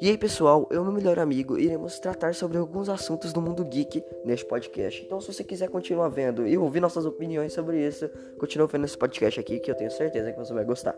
E aí, pessoal, eu e meu melhor amigo iremos tratar sobre alguns assuntos do mundo geek neste podcast. Então, se você quiser continuar vendo e ouvir nossas opiniões sobre isso, continue vendo esse podcast aqui que eu tenho certeza que você vai gostar.